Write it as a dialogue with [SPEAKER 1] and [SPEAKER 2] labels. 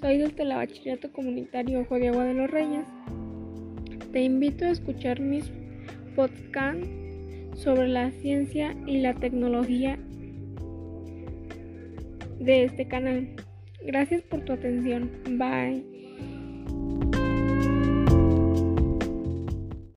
[SPEAKER 1] Soy del Telebachillerato Comunitario Ojo de Agua de los Reyes. Te invito a escuchar mis podcasts sobre la ciencia y la tecnología de este canal. Gracias por tu atención. Bye.